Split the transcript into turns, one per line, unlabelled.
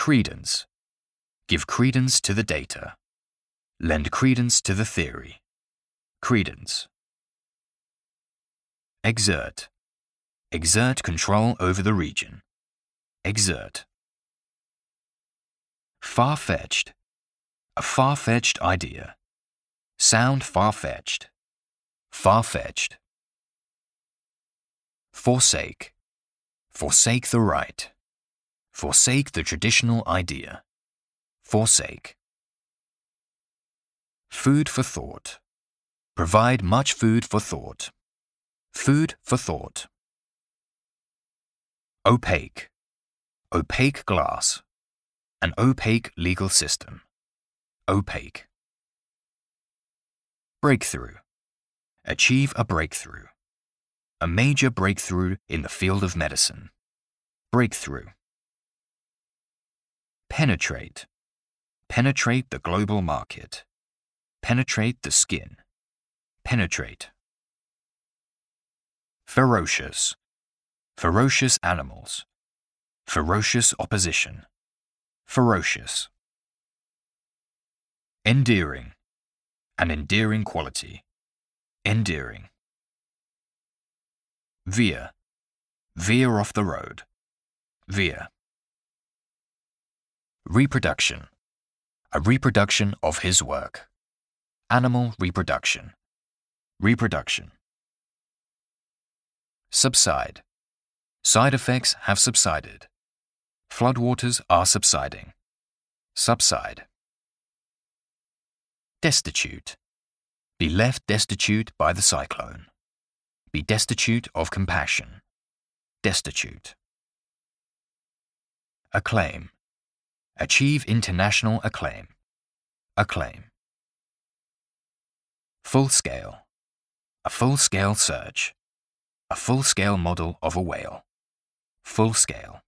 Credence. Give credence to the data. Lend credence to the theory. Credence. Exert. Exert control over the region. Exert. Far-fetched. A far-fetched idea. Sound far-fetched. Far-fetched. Forsake. Forsake the right. Forsake the traditional idea. Forsake. Food for thought. Provide much food for thought. Food for thought. Opaque. Opaque glass. An opaque legal system. Opaque. Breakthrough. Achieve a breakthrough. A major breakthrough in the field of medicine. Breakthrough. Penetrate. Penetrate the global market. Penetrate the skin. Penetrate. Ferocious. Ferocious animals. Ferocious opposition. Ferocious. Endearing. An endearing quality. Endearing. Veer. Veer off the road. Veer. Reproduction. A reproduction of his work. Animal reproduction. Reproduction. Subside. Side effects have subsided. Floodwaters are subsiding. Subside. Destitute. Be left destitute by the cyclone. Be destitute of compassion. Destitute. Acclaim. Achieve international acclaim. Acclaim. Full scale. A full scale search. A full scale model of a whale. Full scale.